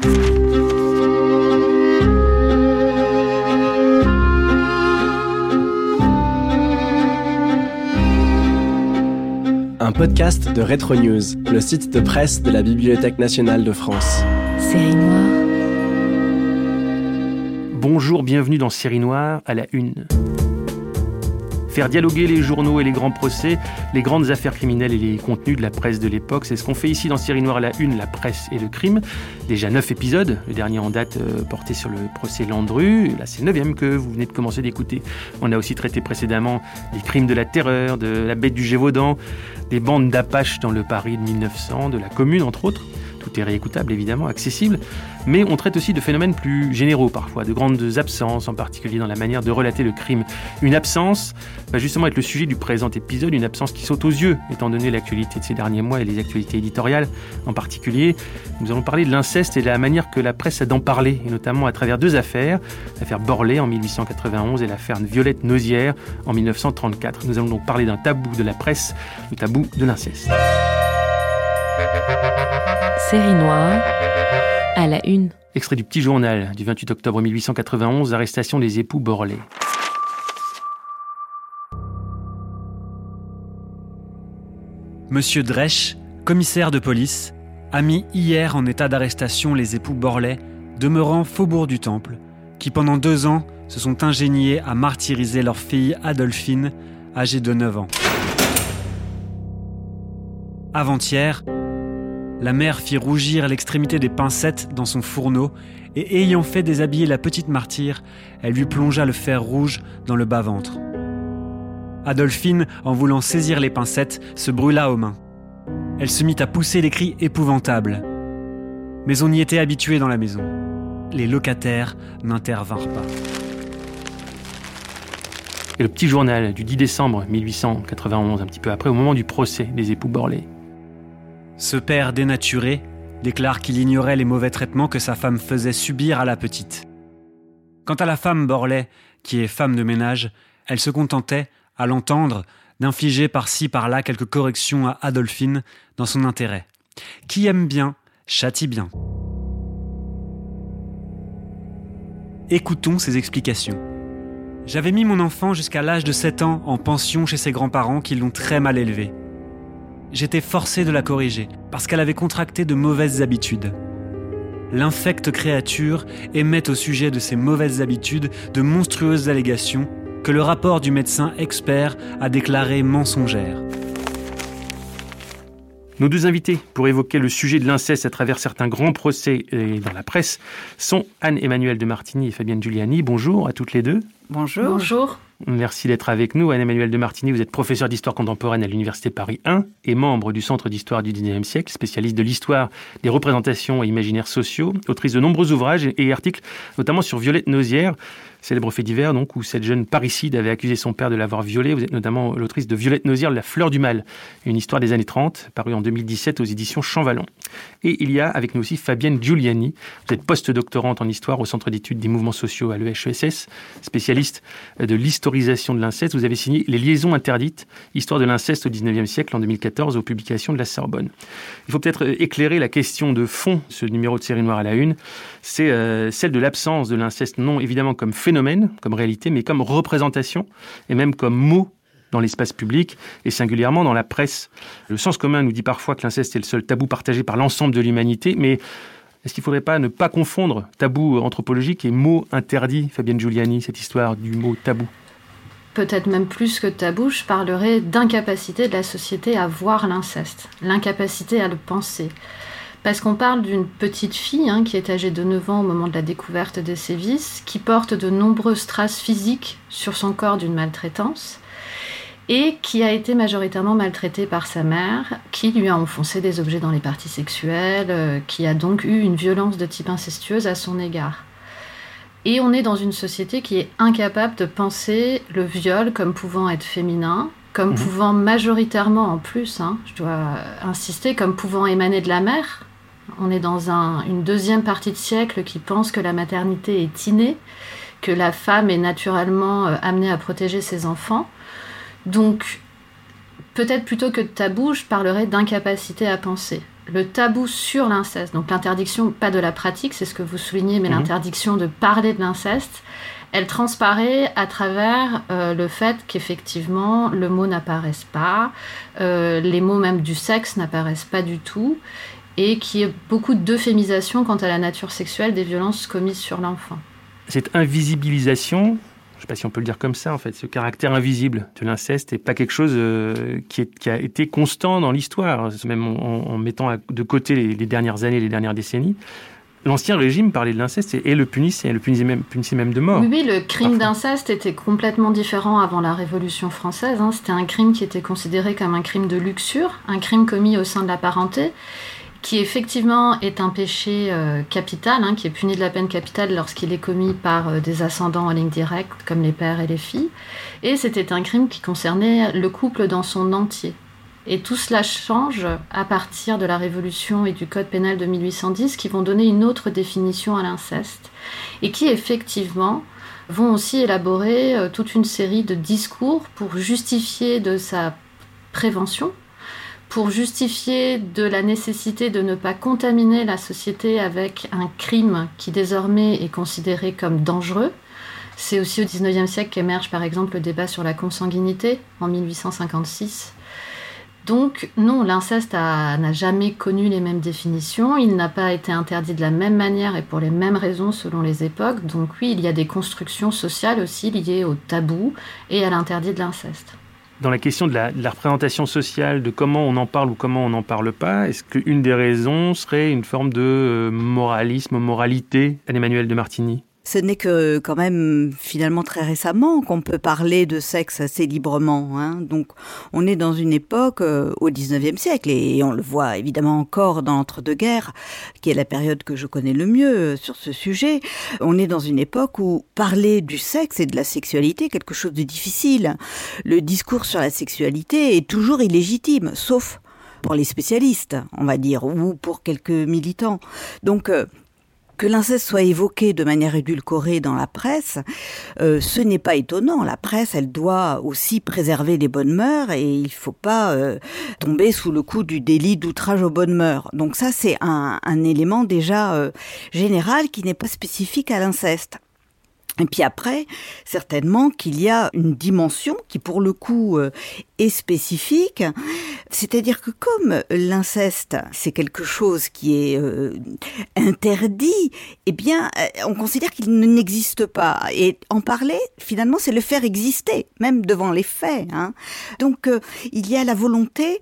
Un podcast de Retro News, le site de presse de la Bibliothèque nationale de France. Série noire Bonjour, bienvenue dans Série Noire à la Une. Faire dialoguer les journaux et les grands procès, les grandes affaires criminelles et les contenus de la presse de l'époque, c'est ce qu'on fait ici dans Série Noire la Une, la presse et le crime. Déjà neuf épisodes, le dernier en date euh, porté sur le procès Landru, là c'est le neuvième que vous venez de commencer d'écouter. On a aussi traité précédemment les crimes de la terreur, de la bête du Gévaudan, des bandes d'Apaches dans le Paris de 1900, de la Commune entre autres. Tout est réécoutable, évidemment, accessible. Mais on traite aussi de phénomènes plus généraux parfois, de grandes absences, en particulier dans la manière de relater le crime. Une absence va justement être le sujet du présent épisode, une absence qui saute aux yeux, étant donné l'actualité de ces derniers mois et les actualités éditoriales en particulier. Nous allons parler de l'inceste et de la manière que la presse a d'en parler, et notamment à travers deux affaires, l'affaire Borlée en 1891 et l'affaire Violette Nausière en 1934. Nous allons donc parler d'un tabou de la presse, le tabou de l'inceste. Série noire à la une. Extrait du petit journal du 28 octobre 1891, arrestation des époux Borlée. Monsieur Dresch, commissaire de police, a mis hier en état d'arrestation les époux Borlais, demeurant faubourg du Temple, qui pendant deux ans se sont ingéniés à martyriser leur fille Adolphine, âgée de 9 ans. Avant-hier, la mère fit rougir l'extrémité des pincettes dans son fourneau et ayant fait déshabiller la petite martyre, elle lui plongea le fer rouge dans le bas-ventre. Adolphine, en voulant saisir les pincettes, se brûla aux mains. Elle se mit à pousser des cris épouvantables. Mais on y était habitué dans la maison. Les locataires n'intervinrent pas. Et le petit journal du 10 décembre 1891, un petit peu après, au moment du procès des époux Borlée. Ce père dénaturé déclare qu'il ignorait les mauvais traitements que sa femme faisait subir à la petite. Quant à la femme Borlée, qui est femme de ménage, elle se contentait, à l'entendre, d'infliger par-ci par-là quelques corrections à Adolphine dans son intérêt. Qui aime bien, châtie bien. Écoutons ses explications. J'avais mis mon enfant jusqu'à l'âge de 7 ans en pension chez ses grands-parents qui l'ont très mal élevé. J'étais forcé de la corriger parce qu'elle avait contracté de mauvaises habitudes. L'infecte créature émet au sujet de ces mauvaises habitudes de monstrueuses allégations que le rapport du médecin expert a déclarées mensongères. Nos deux invités pour évoquer le sujet de l'inceste à travers certains grands procès et dans la presse sont Anne-Emmanuelle de Martigny et Fabienne Giuliani. Bonjour à toutes les deux. Bonjour. Bonjour. Merci d'être avec nous. Anne-Emmanuelle de Martigny, vous êtes professeur d'histoire contemporaine à l'Université Paris 1 et membre du Centre d'histoire du XIXe siècle, spécialiste de l'histoire des représentations et imaginaires sociaux, autrice de nombreux ouvrages et articles, notamment sur Violette Nausière, célèbre fait divers donc où cette jeune parricide avait accusé son père de l'avoir violée. Vous êtes notamment l'autrice de Violette Nausière, La fleur du mal, une histoire des années 30, parue en 2017 aux éditions Champvallon. Et il y a avec nous aussi Fabienne Giuliani. Vous êtes post-doctorante en histoire au Centre d'études des mouvements sociaux à l'EHESS, spécialiste de l'historisation de l'inceste. Vous avez signé Les liaisons interdites, histoire de l'inceste au 19e siècle en 2014 aux publications de la Sorbonne. Il faut peut-être éclairer la question de fond, ce numéro de série noire à la une, c'est euh, celle de l'absence de l'inceste, non évidemment comme phénomène, comme réalité, mais comme représentation et même comme mot dans l'espace public et singulièrement dans la presse. Le sens commun nous dit parfois que l'inceste est le seul tabou partagé par l'ensemble de l'humanité, mais est-ce qu'il ne faudrait pas ne pas confondre tabou anthropologique et mot interdit, Fabienne Giuliani, cette histoire du mot tabou? Peut-être même plus que tabou, je parlerai d'incapacité de la société à voir l'inceste, l'incapacité à le penser. Parce qu'on parle d'une petite fille hein, qui est âgée de 9 ans au moment de la découverte des sévices, qui porte de nombreuses traces physiques sur son corps d'une maltraitance et qui a été majoritairement maltraitée par sa mère, qui lui a enfoncé des objets dans les parties sexuelles, euh, qui a donc eu une violence de type incestueuse à son égard. Et on est dans une société qui est incapable de penser le viol comme pouvant être féminin, comme Mhm. pouvant majoritairement en plus, hein, je dois insister, comme pouvant émaner de la mère. On est dans un- une deuxième partie de siècle qui pense que la maternité est innée, que la femme est naturellement euh, amenée à protéger ses enfants. Donc, peut-être plutôt que de tabou, je parlerai d'incapacité à penser. Le tabou sur l'inceste, donc l'interdiction, pas de la pratique, c'est ce que vous soulignez, mais Mhm. l'interdiction de parler de l'inceste, elle transparaît à travers euh, le fait qu'effectivement le mot n'apparaisse pas, euh, les mots même du sexe n'apparaissent pas du tout, et qu'il y ait beaucoup d'euphémisation quant à la nature sexuelle des violences commises sur l'enfant. Cette invisibilisation, je ne sais pas si on peut le dire comme ça, en fait, ce caractère invisible de l'inceste n'est pas quelque chose euh, qui, est- qui a été constant dans l'histoire, même en, en mettant de côté les, les dernières années, les dernières décennies. L'ancien régime parlait de l'inceste et, et le punissait, le punissait même, punissait même de mort. Oui, oui, le crime d'inceste était complètement différent avant la Révolution française. hein. C'était un crime qui était considéré comme un crime de luxure, un crime commis au sein de la parenté, qui effectivement est un péché euh, capital, hein, qui est puni de la peine capitale lorsqu'il est commis par euh, des ascendants en ligne directe, comme les pères et les filles. Et c'était un crime qui concernait le couple dans son entier. Et tout cela change à partir de la Révolution et du Code pénal de 1810 qui vont donner une autre définition à l'inceste et qui effectivement vont aussi élaborer euh, toute une série de discours pour justifier de sa prévention, pour justifier de la nécessité de ne pas contaminer la société avec un crime qui désormais est considéré comme dangereux. C'est aussi au XIXe siècle qu'émerge par exemple le débat sur la consanguinité en 1856. Donc non, l'inceste n'a jamais connu les mêmes définitions, il n'a pas été interdit de la même manière et pour les mêmes raisons selon les époques. Donc oui, il y a des constructions sociales aussi liées au tabou et à l'interdit de l'inceste. Dans la question de la, représentation sociale, de comment on en parle ou comment on n'en parle pas, est-ce qu'une des raisons serait une forme de euh, moralisme, moralité, Anne-Emmanuel de Martigny? Ce n'est que quand même finalement très récemment qu'on peut parler de sexe assez librement. Hein. Donc on est dans une époque euh, au 19e siècle et on le voit évidemment encore dans l'entre-deux-guerres, qui est la période que je connais le mieux euh, sur ce sujet. On est dans une époque où parler du sexe et de la sexualité est quelque chose de difficile. Le discours sur la sexualité est toujours illégitime, sauf pour les spécialistes, on va dire, ou pour quelques militants. Donc euh, que l'inceste soit évoqué de manière édulcorée dans la presse, euh, ce n'est pas étonnant. La presse, elle doit aussi préserver les bonnes mœurs et il faut pas euh, tomber sous le coup du délit d'outrage aux bonnes mœurs. Donc ça, c'est un, un élément déjà euh, général qui n'est pas spécifique à l'inceste. Et puis après, certainement qu'il y a une dimension qui, pour le coup, euh, est spécifique. C'est-à-dire que comme l'inceste, c'est quelque chose qui est euh, interdit, eh bien, euh, on considère qu'il ne- n'existe pas. Et en parler, finalement, c'est le faire exister, même devant les faits. hein. Donc, euh, il y a la volonté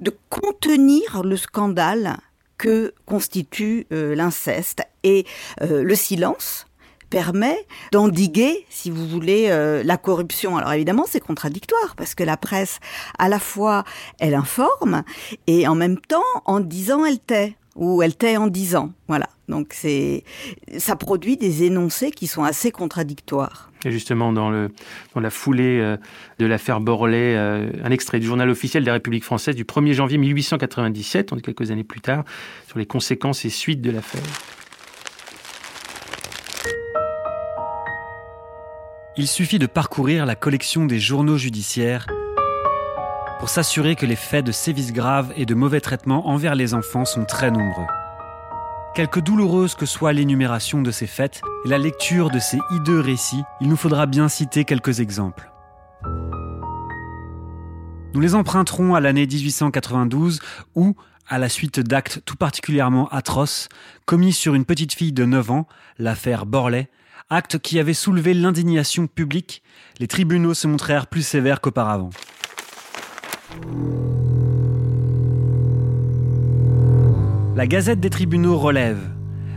de contenir le scandale que constitue l'inceste et le silence permet d'endiguer, si vous voulez, euh, la corruption. Alors évidemment, c'est contradictoire parce que la presse, à la fois, elle informe et en même temps, en disant, elle tait ou elle tait en disant. Voilà. Donc c'est, ça produit des énoncés qui sont assez contradictoires. Et justement, dans, le, dans la foulée euh, de l'affaire Borlet, euh, un extrait du journal officiel de la République française du 1er janvier 1897, on est quelques années plus tard, sur les conséquences et suites de l'affaire. Il suffit de parcourir la collection des journaux judiciaires pour s'assurer que les faits de sévices graves et de mauvais traitements envers les enfants sont très nombreux. Quelque douloureuse que soit l'énumération de ces faits et la lecture de ces hideux récits, il nous faudra bien citer quelques exemples. Nous les emprunterons à l'année 1892 où, à la suite d'actes tout particulièrement atroces commis sur une petite fille de 9 ans, l'affaire Borlet, acte qui avait soulevé l'indignation publique, les tribunaux se montrèrent plus sévères qu'auparavant. La Gazette des tribunaux relève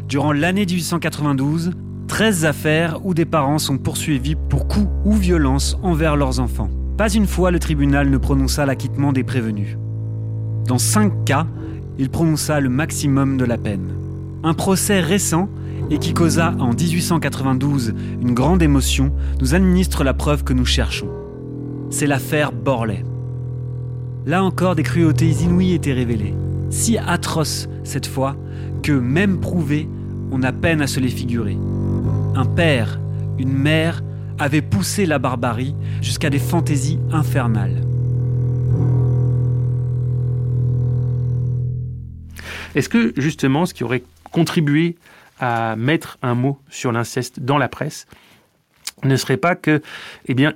Durant l'année 1892, 13 affaires où des parents sont poursuivis pour coups ou violences envers leurs enfants. Pas une fois le tribunal ne prononça l'acquittement des prévenus. Dans 5 cas, il prononça le maximum de la peine. Un procès récent et qui causa en 1892 une grande émotion nous administre la preuve que nous cherchons. C'est l'affaire Borley. Là encore, des cruautés inouïes étaient révélées, si atroces cette fois que, même prouvées, on a peine à se les figurer. Un père, une mère avaient poussé la barbarie jusqu'à des fantaisies infernales. Est-ce que justement ce qui aurait contribué à mettre un mot sur l'inceste dans la presse ne serait pas que, eh bien,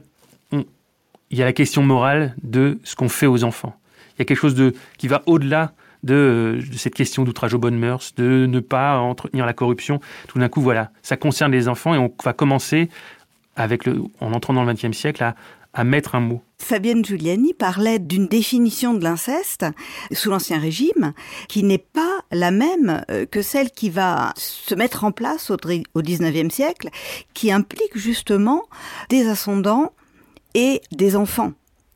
il y a la question morale de ce qu'on fait aux enfants. Il y a quelque chose de, qui va au-delà de, cette question d'outrage aux bonnes mœurs, de ne pas entretenir la corruption. Tout d'un coup, voilà, ça concerne les enfants et on va commencer, avec le, en entrant dans le XXe siècle, à, à mettre un mot. Fabienne Giuliani parlait d'une définition de l'inceste sous l'Ancien Régime qui n'est pas la même euh, que celle qui va se mettre en place au XIXe siècle, qui implique justement des ascendants et des enfants.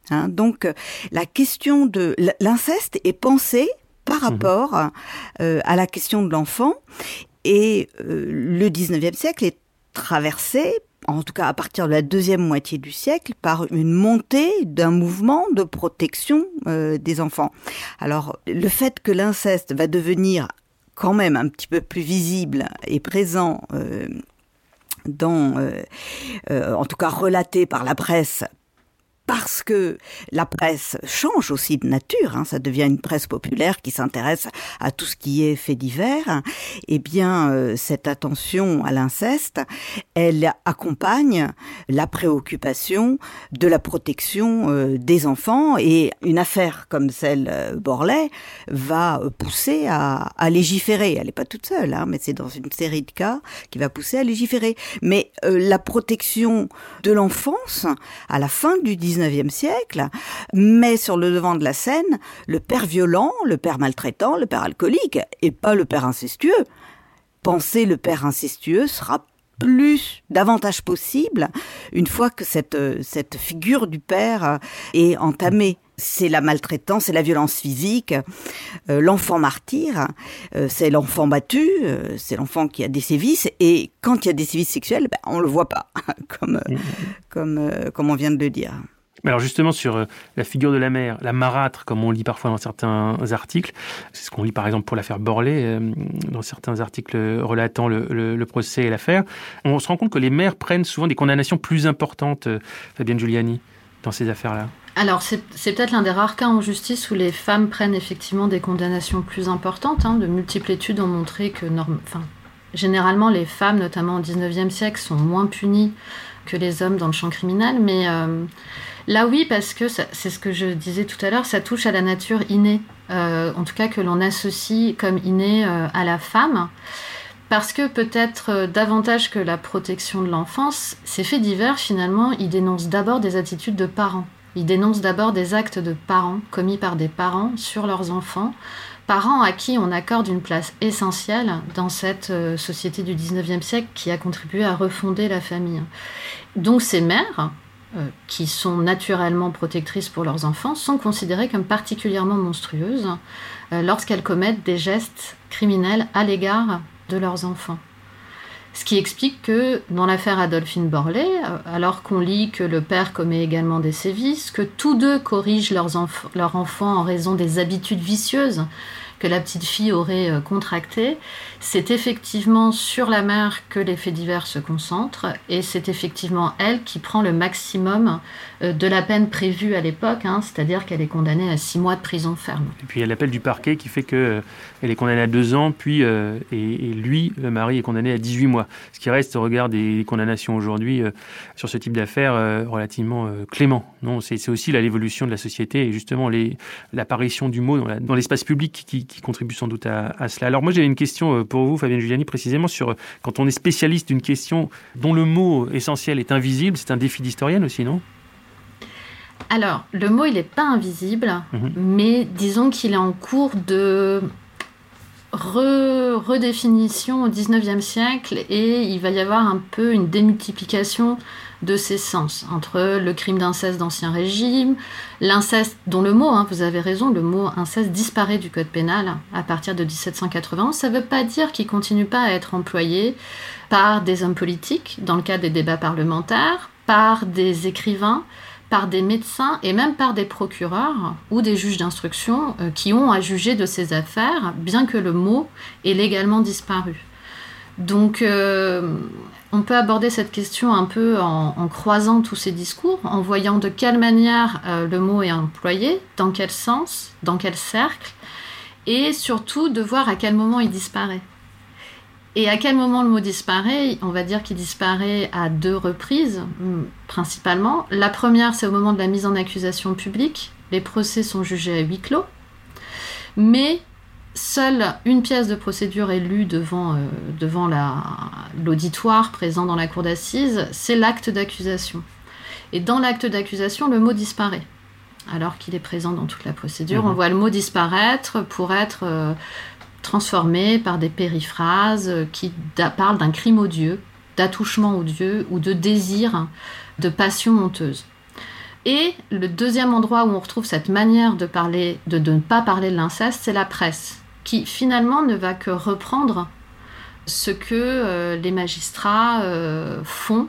Hein. donc la question de l'inceste est pensée par mhm. rapport euh, à la question de l'enfant. Et euh, le 19e siècle est traversé, en tout cas à partir de la deuxième moitié du siècle, par une montée d'un mouvement de protection euh, des enfants. Alors le fait que l'inceste va devenir quand même un petit peu plus visible et présent dans, en tout cas relaté par la presse parce que la presse change aussi de nature, hein, ça devient une presse populaire qui s'intéresse à tout ce qui est fait divers, eh bien euh, cette attention à l'inceste, elle accompagne la préoccupation de la protection euh, des enfants et une affaire comme celle euh, va pousser à, à légiférer. Elle n'est pas toute seule, hein, mais c'est dans une série de cas qui va pousser à légiférer. Mais la protection de l'enfance à la fin du 19 19e siècle, met sur le devant de la scène le père violent, le père maltraitant, le père alcoolique, et pas le père incestueux. Penser le père incestueux sera plus, davantage possible, une fois que cette, cette figure du père est entamée. C'est la maltraitance, c'est la violence physique, euh, l'enfant martyr, euh, c'est l'enfant battu, euh, c'est l'enfant qui a des sévices, et quand il y a des sévices sexuels, ben, on le voit pas, comme, mmh. comme, comme on vient de le dire. Alors justement sur euh, la figure de la mère, la marâtre, comme on lit parfois dans certains articles, c'est ce qu'on lit par exemple pour l'affaire Borlée, euh, dans certains articles relatant le, procès et l'affaire, on se rend compte que les mères prennent souvent des condamnations plus importantes, euh, Fabienne Giuliani, dans ces affaires-là. Alors c'est peut-être l'un des rares cas en justice où les femmes prennent effectivement des condamnations plus importantes. Hein. De multiples études ont montré que enfin, généralement les femmes, notamment au 19e siècle, sont moins punies que les hommes dans le champ criminel, mais... Là oui, parce que c'est ce que je disais tout à l'heure, ça touche à la nature innée, euh, en tout cas que l'on associe comme innée euh, à la femme. Parce que peut-être euh, davantage que la protection de l'enfance, ces faits divers, finalement, ils dénoncent d'abord des attitudes de parents. Ils dénoncent d'abord des actes de parents commis par des parents sur leurs enfants, parents à qui on accorde une place essentielle dans cette société du 19e siècle qui a contribué à refonder la famille. Donc ces mères, qui sont naturellement protectrices pour leurs enfants sont considérées comme particulièrement monstrueuses euh, lorsqu'elles commettent des gestes criminels à l'égard de leurs enfants. Ce qui explique que dans l'affaire Adolphine Borley, euh, alors qu'on lit que le père commet également des sévices, que tous deux corrigent leurs, leurs enfants en raison des habitudes vicieuses que la petite fille aurait euh, contracté, c'est effectivement sur la mère que les faits divers se concentrent et c'est effectivement elle qui prend le maximum euh, de la peine prévue à l'époque, hein, c'est-à-dire qu'elle est condamnée à six mois de prison ferme. Et puis il y a l'appel du parquet qui fait qu'elle euh, est condamnée à deux ans, puis et, lui, le mari, est condamné à 18 mois. Ce qui reste au regard des condamnations aujourd'hui sur ce type d'affaires relativement clément. Non, c'est aussi l'évolution de la société et justement l'apparition du mot dans l'espace public qui, qui contribue sans doute à, cela. Alors moi j'avais une question euh, pour vous, Fabienne Giuliani, précisément sur euh, quand on est spécialiste d'une question dont le mot essentiel est invisible, c'est un défi d'historienne aussi, non? Alors, le mot, il n'est pas invisible, mhm. mais disons qu'il est en cours de redéfinition au 19e siècle et il va y avoir un peu une démultiplication de ces sens entre le crime d'inceste d'Ancien Régime, l'inceste dont le mot, hein, vous avez raison, le mot inceste disparaît du code pénal à partir de 1791. Ça ne veut pas dire qu'il continue pas à être employé par des hommes politiques dans le cadre des débats parlementaires, par des écrivains, par des médecins et même par des procureurs ou des juges d'instruction euh, qui ont à juger de ces affaires, bien que le mot ait légalement disparu. Donc, euh, on peut aborder cette question un peu en, croisant tous ces discours, en voyant de quelle manière euh, le mot est employé, dans quel sens, dans quel cercle, et surtout de voir à quel moment il disparaît. Et à quel moment le mot disparaît On va dire qu'il disparaît à deux reprises, hmm, principalement. La première, c'est au moment de la mise en accusation publique. Les procès sont jugés à huis clos. Mais seule une pièce de procédure est lue devant, euh, devant l'auditoire présent dans la cour d'assises, c'est l'acte d'accusation. Et dans l'acte d'accusation, le mot disparaît. Alors qu'il est présent dans toute la procédure, mhm. on voit le mot disparaître pour être euh, transformé par des périphrases qui parlent d'un crime odieux, d'attouchement odieux ou de désir, de passion honteuse. Et le deuxième endroit où on retrouve cette manière de parler, de, ne pas parler de l'inceste, c'est la presse, qui finalement ne va que reprendre ce que euh, les magistrats euh, font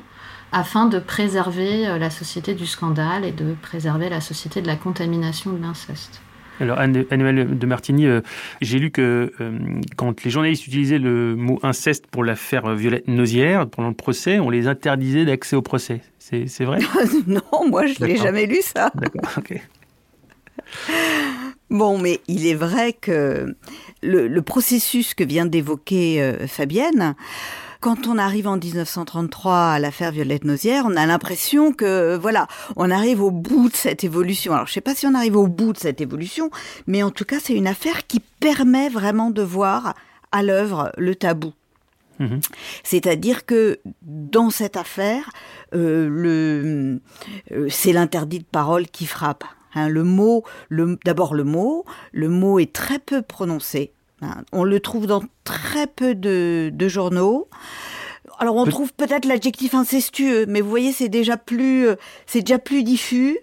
afin de préserver euh, la société du scandale et de préserver la société de la contamination de l'inceste. Alors, Anne de Martigny, euh, j'ai lu que euh, quand les journalistes utilisaient le mot inceste pour l'affaire Violette Nozière, pendant le procès, on les interdisait d'accès au procès. C'est vrai? Non, moi je n'ai jamais lu ça. D'accord, ok. Bon, mais il est vrai que le, processus que vient d'évoquer euh, Fabienne, quand on arrive en 1933 à l'affaire Violette Nozière, on a l'impression que voilà, on arrive au bout de cette évolution. Alors je sais pas si on arrive au bout de cette évolution, mais en tout cas c'est une affaire qui permet vraiment de voir à l'œuvre le tabou. Mhm. C'est-à-dire que dans cette affaire, euh, le, euh, c'est l'interdit de parole qui frappe. Hein. le mot, d'abord le mot, le mot est très peu prononcé. Hein, on le trouve dans très peu de, journaux. Alors on trouve peut-être l'adjectif incestueux, mais vous voyez c'est déjà plus euh, c'est déjà plus diffus.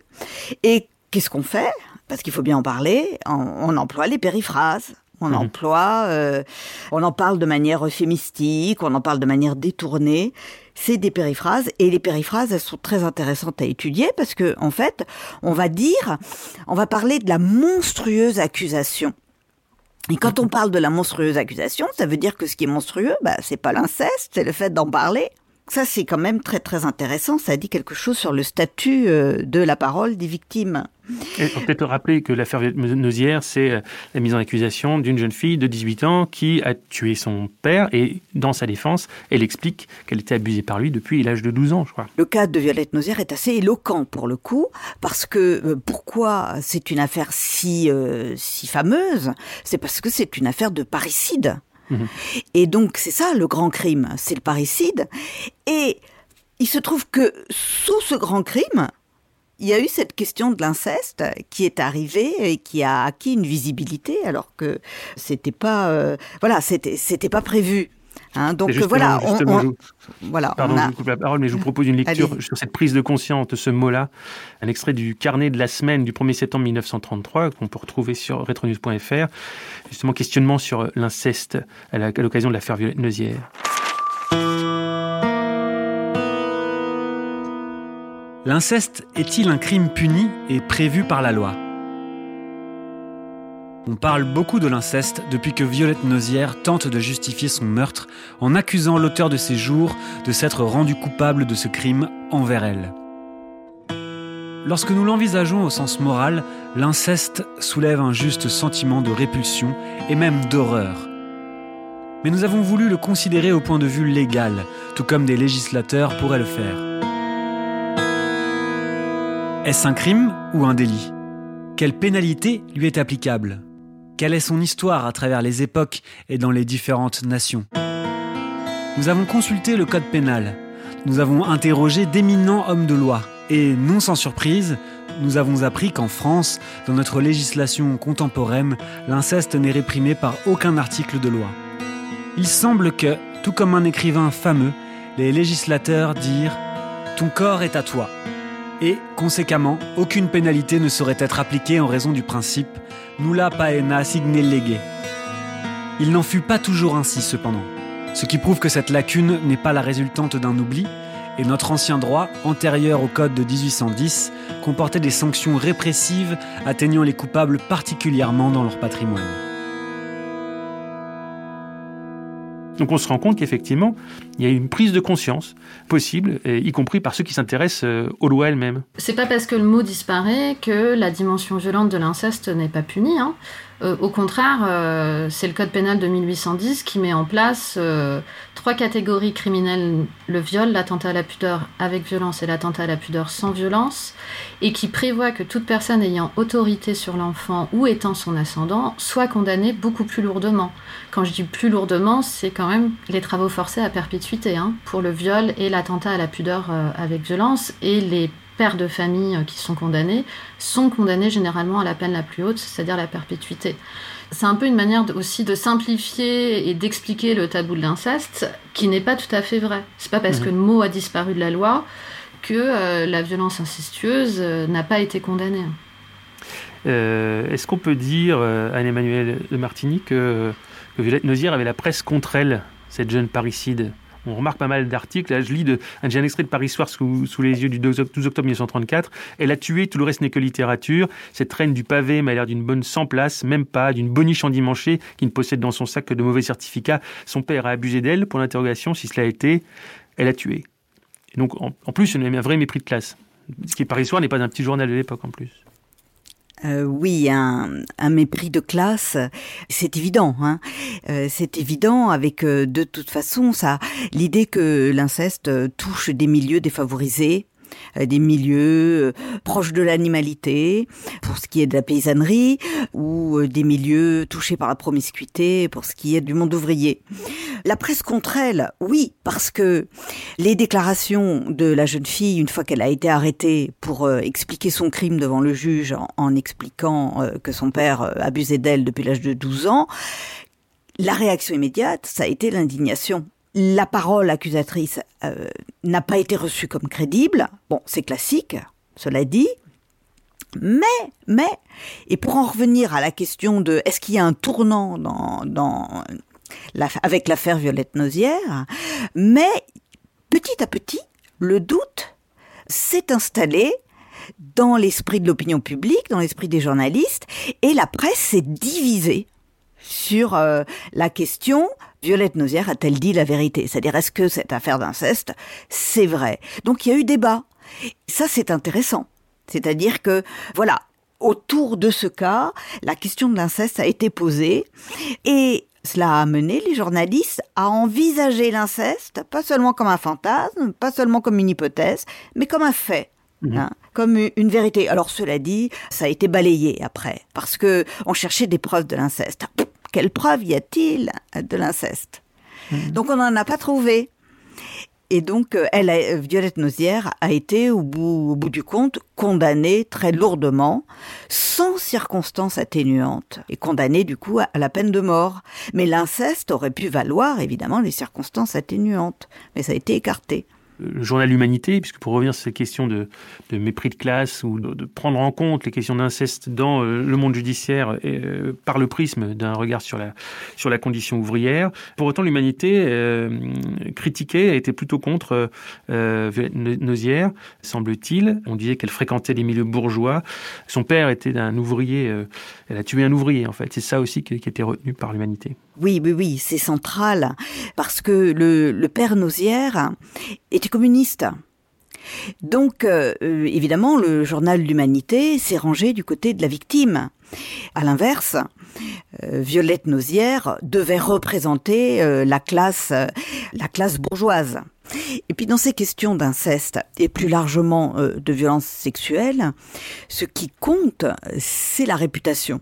Et qu'est-ce qu'on fait? Parce qu'il faut bien en parler. On, emploie les périphrases. On mhm. emploie, euh, on en parle de manière euphémistique, on en parle de manière détournée. C'est des périphrases et les périphrases, elles sont très intéressantes à étudier parce que en fait, on va dire, on va parler de la monstrueuse accusation. Et quand on parle de la monstrueuse accusation, ça veut dire que ce qui est monstrueux, bah, c'est pas l'inceste, c'est le fait d'en parler. Ça, c'est quand même très très intéressant. Ça dit quelque chose sur le statut euh, de la parole des victimes. Peut-être rappeler que l'affaire Nozière, c'est euh, la mise en accusation d'une jeune fille de 18 ans qui a tué son père et dans sa défense, elle explique qu'elle était abusée par lui depuis l'âge de 12 ans, je crois. Le cas de Violette Nozière est assez éloquent pour le coup, parce que euh, pourquoi c'est une affaire si, si fameuse? C'est parce que c'est une affaire de parricide. Et donc, c'est ça le grand crime, c'est le parricide. Et il se trouve que sous ce grand crime, il y a eu cette question de l'inceste qui est arrivée et qui a acquis une visibilité alors que c'était pas, euh, voilà, c'était, c'était pas prévu. Hein, donc voilà, on, voilà. Pardon, je vous coupe la parole, mais je vous propose une lecture sur cette prise de conscience de ce mot-là, un extrait du carnet de la semaine du 1er septembre 1933 qu'on peut retrouver sur retronews.fr. Justement, questionnement sur l'inceste à l'occasion de l'affaire Violette Neusière. L'inceste est-il un crime puni et prévu par la loi? On parle beaucoup de l'inceste depuis que Violette Nozière tente de justifier son meurtre en accusant l'auteur de ses jours de s'être rendu coupable de ce crime envers elle. Lorsque nous l'envisageons au sens moral, l'inceste soulève un juste sentiment de répulsion et même d'horreur. Mais nous avons voulu le considérer au point de vue légal, tout comme des législateurs pourraient le faire. Est-ce un crime ou un délit? Quelle pénalité lui est applicable? Quelle est son histoire à travers les époques et dans les différentes nations Nous avons consulté le code pénal. Nous avons interrogé d'éminents hommes de loi. Et non sans surprise, nous avons appris qu'en France, dans notre législation contemporaine, l'inceste n'est réprimé par aucun article de loi. Il semble que, tout comme un écrivain fameux, les législateurs dirent ⁇ Ton corps est à toi ⁇ et, conséquemment, aucune pénalité ne saurait être appliquée en raison du principe nulla paena signe lege. Il n'en fut pas toujours ainsi cependant, ce qui prouve que cette lacune n'est pas la résultante d'un oubli, et notre ancien droit, antérieur au Code de 1810, comportait des sanctions répressives atteignant les coupables particulièrement dans leur patrimoine. Donc on se rend compte qu'effectivement, il y a une prise de conscience possible, y compris par ceux qui s'intéressent euh, aux lois elles-mêmes. C'est pas parce que le mot disparaît que la dimension violente de l'inceste n'est pas punie. Hein. Euh, au contraire, euh, c'est le Code pénal de 1810 qui met en place trois catégories criminelles le viol, l'attentat à la pudeur avec violence et l'attentat à la pudeur sans violence, et qui prévoit que toute personne ayant autorité sur l'enfant ou étant son ascendant soit condamnée beaucoup plus lourdement. Quand je dis plus lourdement, c'est quand même les travaux forcés à perpétuité hein, pour le viol et l'attentat à la pudeur avec violence, et les pères de famille qui sont condamnés sont condamnés généralement à la peine la plus haute, c'est-à-dire la perpétuité. C'est un peu une manière aussi de simplifier et d'expliquer le tabou de l'inceste, qui n'est pas tout à fait vrai. C'est pas parce mhm. que le mot a disparu de la loi que euh, la violence incestueuse euh, n'a pas été condamnée. Euh, est-ce qu'on peut dire, Anne-Emmanuel de Martinique, que, que Violette Nozière avait la presse contre elle, cette jeune parricide? On remarque pas mal d'articles. Là, je lis de, un, extrait de Paris Soir sous, les yeux du 12 octobre 1934. Elle a tué, tout le reste n'est que littérature. Cette reine du pavé m'a l'air d'une bonne sans place, même pas, d'une boniche endimanchée qui ne possède dans son sac que de mauvais certificats. Son père a abusé d'elle, pour l'interrogation, si cela a été, elle a tué. donc, en, plus, il y a un vrai mépris de classe. Ce qui est Paris Soir n'est pas un petit journal de l'époque en plus. Euh, oui, un, mépris de classe, c'est évident. Hein. Euh, c'est évident avec euh, de toute façon ça l'idée que l'inceste touche des milieux défavorisés, euh, des milieux euh, proches de l'animalité, pour ce qui est de la paysannerie, ou euh, des milieux touchés par la promiscuité, pour ce qui est du monde ouvrier. La presse contre elle, oui, parce que les déclarations de la jeune fille, une fois qu'elle a été arrêtée pour expliquer son crime devant le juge en, expliquant que son père abusait d'elle depuis l'âge de 12 ans, la réaction immédiate, ça a été l'indignation la parole accusatrice euh, n'a pas été reçue comme crédible. Bon, c'est classique, cela dit. Mais, mais, et pour en revenir à la question de est-ce qu'il y a un tournant avec l'affaire Violette Nozière, mais petit à petit, le doute s'est installé dans l'esprit de l'opinion publique, dans l'esprit des journalistes, et la presse s'est divisée sur euh, la question Violette Nozière a-t-elle dit la vérité? C'est-à-dire, est-ce que cette affaire d'inceste, c'est vrai? Donc il y a eu débat. Ça, c'est intéressant. C'est-à-dire que, voilà, autour de ce cas, la question de l'inceste a été posée et cela a amené les journalistes à envisager l'inceste, pas seulement comme un fantasme, pas seulement comme une hypothèse, mais comme un fait. Mhm. Hein, comme une vérité. Alors cela dit, ça a été balayé après, parce que on cherchait des preuves de l'inceste quelle preuve y a-t-il de l'inceste mhm. Donc on n'en a pas trouvé. Et donc, euh, elle, a, Violette Nozière a été, au bout, au bout du compte, condamnée très lourdement, sans circonstances atténuantes, et condamnée du coup à la peine de mort. Mais l'inceste aurait pu valoir, évidemment, les circonstances atténuantes, mais ça a été écarté le journal Humanité, puisque pour revenir sur ces questions de, mépris de classe ou de, prendre en compte les questions d'inceste dans euh, le monde judiciaire euh, par le prisme d'un regard sur la, sur la condition ouvrière, pour autant l'Humanité euh, critiquait, était plutôt contre euh, Nozière, semble-t-il. On disait qu'elle fréquentait les milieux bourgeois. Son père était un ouvrier, elle a tué un ouvrier en fait. C'est ça aussi qui, qui était retenu par l'Humanité. Oui, oui, oui, c'est central, parce que le, père Nozière était communiste. Donc, euh, évidemment, le journal L'Humanité s'est rangé du côté de la victime. À l'inverse, euh, Violette Nozière devait représenter euh, la classe, la classe bourgeoise. Et puis dans ces questions d'inceste et plus largement de violence sexuelle, ce qui compte, c'est la réputation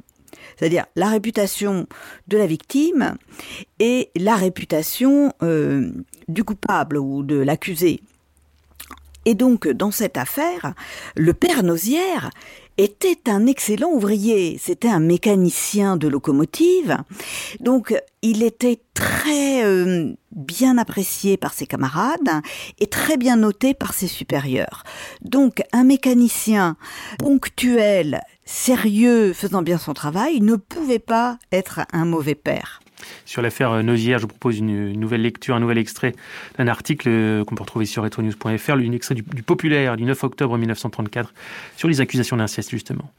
c'est-à-dire la réputation de la victime et la réputation euh, du coupable ou de l'accusé. Et donc, dans cette affaire, le père Nausière était un excellent ouvrier. C'était un mécanicien de locomotive. Donc, il était très euh, bien apprécié par ses camarades et très bien noté par ses supérieurs. Donc, un mécanicien ponctuel, sérieux, faisant bien son travail, ne pouvait pas être un mauvais père. Sur l'affaire euh, Nozière, je vous propose une nouvelle lecture, un nouvel extrait d'un article euh, qu'on peut retrouver sur retronews.fr, un extrait du, du Populaire du 9 octobre 1934 sur les accusations d'inceste justement.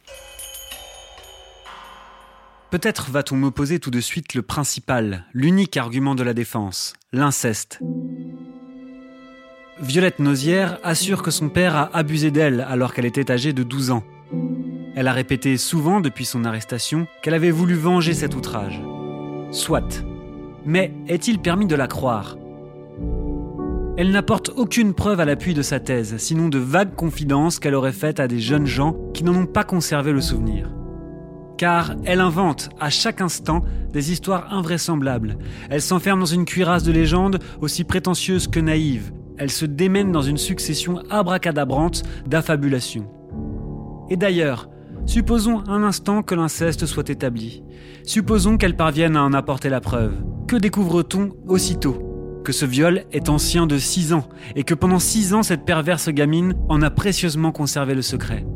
Peut-être va-t-on m'opposer tout de suite le principal, l'unique argument de la défense, l'inceste. Violette Nozière assure que son père a abusé d'elle alors qu'elle était âgée de 12 ans. Elle a répété souvent depuis son arrestation qu'elle avait voulu venger cet outrage. Soit. Mais est-il permis de la croire? Elle n'apporte aucune preuve à l'appui de sa thèse, sinon de vagues confidences qu'elle aurait faites à des jeunes gens qui n'en ont pas conservé le souvenir. Car elle invente à chaque instant des histoires invraisemblables. Elle s'enferme dans une cuirasse de légendes aussi prétentieuse que naïve. Elle se démène dans une succession abracadabrante d'affabulations. Et d'ailleurs, Supposons un instant que l'inceste soit établi. Supposons qu'elle parvienne à en apporter la preuve. Que découvre-t-on aussitôt Que ce viol est ancien de 6 ans et que pendant 6 ans cette perverse gamine en a précieusement conservé le secret?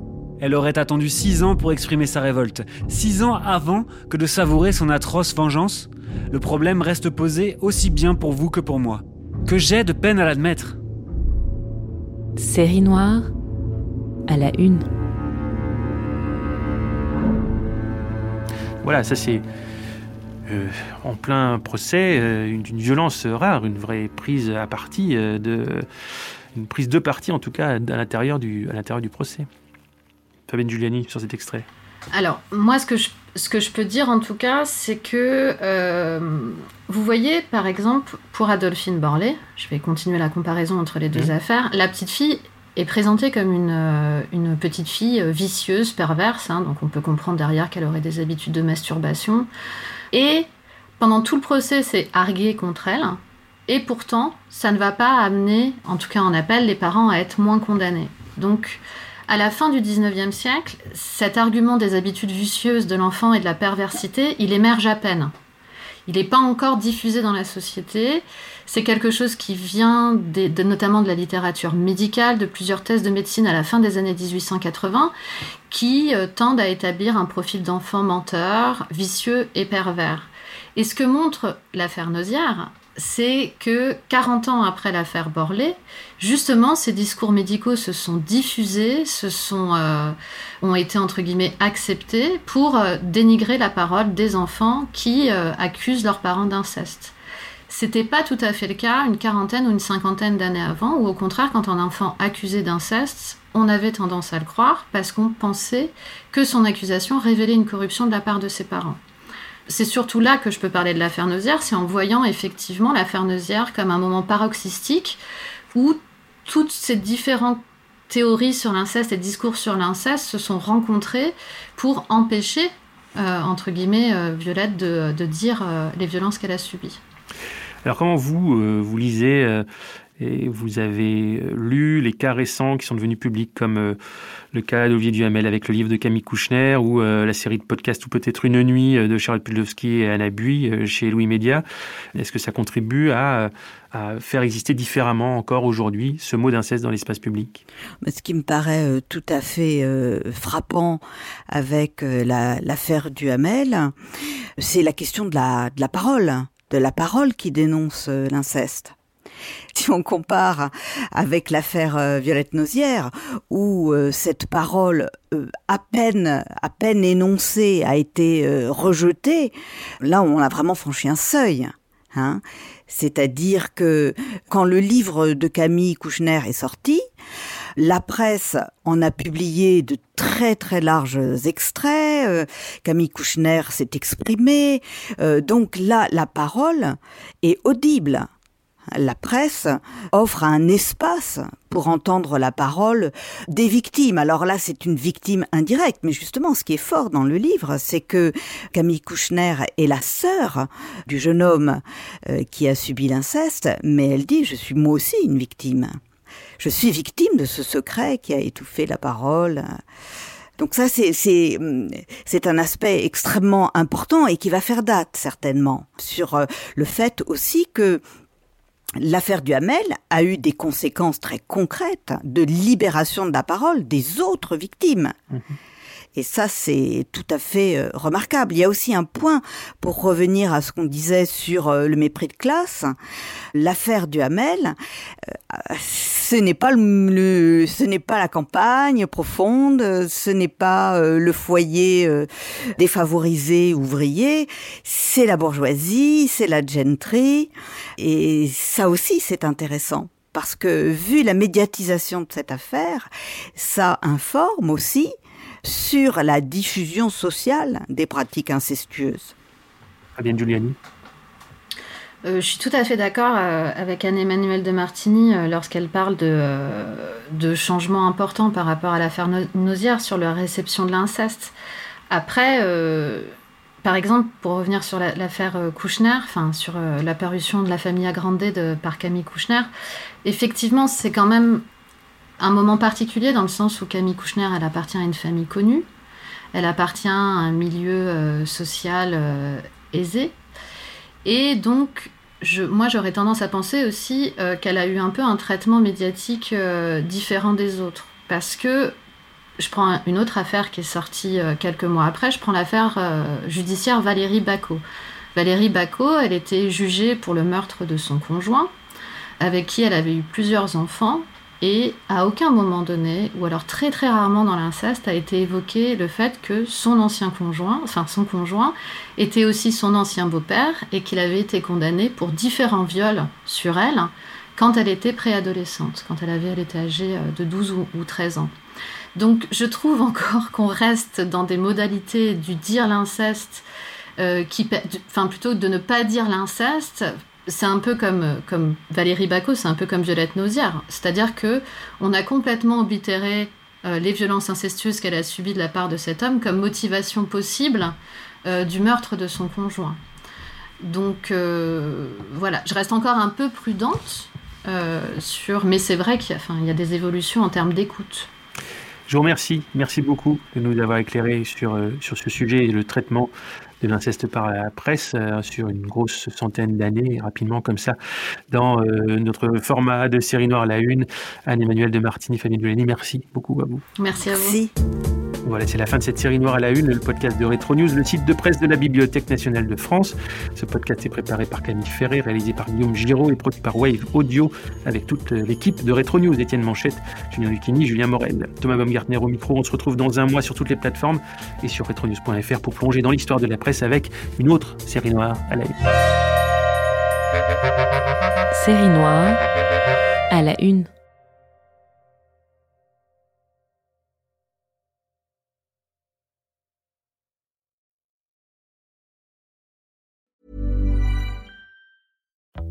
Elle aurait attendu 6 ans pour exprimer sa révolte. 6 ans avant que de savourer son atroce vengeance? Le problème reste posé aussi bien pour vous que pour moi. Que j'ai de peine à l'admettre. Série noire à la une. Voilà, ça c'est euh, en plein procès euh, une, une, violence rare, une vraie prise à partie euh, de une prise de parti en tout cas à l'intérieur du à l'intérieur du procès. Fabienne Giuliani sur cet extrait. Alors moi ce que je ce que je peux dire en tout cas, c'est que euh, vous voyez par exemple pour Adolphine Borlé, je vais continuer la comparaison entre les deux mmh. affaires, la petite fille est présentée comme une, euh, petite fille euh, vicieuse, perverse, hein, donc on peut comprendre derrière qu'elle aurait des habitudes de masturbation. Et pendant tout le procès, c'est argué contre elle. Et pourtant, ça ne va pas amener, en tout cas en appel, les parents à être moins condamnés. Donc, à la fin du 19e siècle, cet argument des habitudes vicieuses de l'enfant et de la perversité, il émerge à peine. Il n'est pas encore diffusé dans la société. C'est quelque chose qui vient notamment de la littérature médicale, de plusieurs thèses de médecine à la fin des années 1880, qui euh, tendent à établir un profil d'enfant menteur, vicieux et pervers. Et ce que montre l'affaire Nozière, c'est que 40 ans après l'affaire Borlée, justement, ces discours médicaux se sont diffusés, se sont, euh, ont été entre guillemets acceptés pour euh, dénigrer la parole des enfants qui euh, accusent leurs parents d'inceste. C'était pas tout à fait le cas une quarantaine ou une cinquantaine d'années avant, où au contraire, quand un enfant accusé d'inceste, on avait tendance à le croire parce qu'on pensait que son accusation révélait une corruption de la part de ses parents. C'est surtout là que je peux parler de l'affaire Neusière, c'est en voyant effectivement l'affaire Neusière comme un moment paroxystique où toutes ces différentes théories sur l'inceste et discours sur l'inceste se sont rencontrées pour empêcher, euh, entre guillemets, euh, Violette de, dire euh, les violences qu'elle a subies. Alors comment vous, vous lisez et vous avez lu les cas récents qui sont devenus publics comme euh, le cas d'Olivier Duhamel avec le livre de Camille Kouchner ou euh, la série de podcasts ou peut-être une nuit de Charlotte Pudlowski et Anna Bui euh, chez Louis Média. Est-ce que ça contribue à, à faire exister différemment encore aujourd'hui ce mot d'inceste dans l'espace public? Ce qui me paraît euh, tout à fait euh, frappant avec euh, l'affaire la, Duhamel, c'est la question de la, de la parole, de la parole qui dénonce euh, l'inceste si on compare avec l'affaire euh, Violette Nozière, où euh, cette parole euh, à peine, à peine énoncée a été rejetée, là on a vraiment franchi un seuil. Hein C'est-à-dire que quand le livre de Camille Kouchner est sorti, la presse en a publié de très très larges extraits. Camille Kouchner s'est exprimé. Euh, donc là, la parole est audible la presse offre un espace pour entendre la parole des victimes. Alors là, c'est une victime indirecte, mais justement, ce qui est fort dans le livre, c'est que Camille Kouchner est la sœur du jeune homme euh, qui a subi l'inceste, mais elle dit, je suis moi aussi une victime. je suis victime de ce secret qui a étouffé la parole. Donc ça, c'est un aspect extrêmement important et qui va faire date certainement sur euh, le fait aussi que L'affaire Duhamel a eu des conséquences très concrètes de libération de la parole des autres victimes. Mhm. Et ça, c'est tout à fait euh, remarquable. Il y a aussi un point, pour revenir à ce qu'on disait sur euh, le mépris de classe, l'affaire du Hamel, euh, ce n'est pas le, ce n'est pas la campagne profonde, ce n'est pas le foyer défavorisé ouvrier, c'est la bourgeoisie, c'est la gentry, et ça aussi c'est intéressant parce que vu la médiatisation de cette affaire, ça informe aussi sur la diffusion sociale des pratiques incestueuses. Fabienne Giuliani euh, je suis tout à fait d'accord euh, avec Anne-Emmanuelle de Martini euh, lorsqu'elle parle de, de, changements importants par rapport à l'affaire Nausière sur la réception de l'inceste. Après, par exemple, pour revenir sur l'affaire Kouchner, enfin sur l'apparition de la famille agrandée de, par Camille Kouchner, effectivement, c'est quand même un moment particulier dans le sens où Camille Kouchner, elle appartient à une famille connue, elle appartient à un milieu euh, social euh, aisé. Et donc, moi, j'aurais tendance à penser aussi euh, qu'elle a eu un peu un traitement médiatique différent des autres. Parce que je prends une autre affaire qui est sortie quelques mois après, je prends l'affaire judiciaire Valérie Bacot. Valérie Bacot, elle était jugée pour le meurtre de son conjoint, avec qui elle avait eu plusieurs enfants, et à aucun moment donné, ou alors très très rarement dans l'inceste, a été évoqué le fait que son ancien conjoint, enfin son conjoint, était aussi son ancien beau-père et qu'il avait été condamné pour différents viols sur elle quand elle était préadolescente, quand elle, avait, elle était âgée euh, de 12 ou 13 ans. Donc je trouve encore qu'on reste dans des modalités du dire l'inceste, euh, qui, enfin plutôt de ne pas dire l'inceste, c'est un peu comme, comme Valérie Bacot, c'est un peu comme Violette Nausière. C'est-à-dire que on a complètement oblitéré euh, les violences incestueuses qu'elle a subies de la part de cet homme comme motivation possible euh, du meurtre de son conjoint. Donc euh, voilà, je reste encore un peu prudente sur, mais c'est vrai qu'il y, y, a des évolutions en termes d'écoute. Je vous remercie, merci beaucoup de nous avoir éclairé sur, sur ce sujet et le traitement de l'inceste par la presse euh, sur une grosse centaine d'années, rapidement comme ça, dans euh, notre format de série noire La Une. Anne-Emmanuel de Martini, Fanny Dulani, merci beaucoup à vous. Merci à vous. Voilà, c'est la fin de cette série noire à la une, le podcast de Retro News, le site de presse de la Bibliothèque nationale de France. Ce podcast est préparé par Camille Ferré, réalisé par Guillaume Giraud et produit par Wave Audio avec toute l'équipe de Retro News, Étienne Manchette, Julien Lucchini, Julien Morel, Thomas Baumgartner au micro. On se retrouve dans un mois sur toutes les plateformes et sur retronews.fr pour plonger dans l'histoire de la presse avec une autre série noire à la une. Série noire à la une.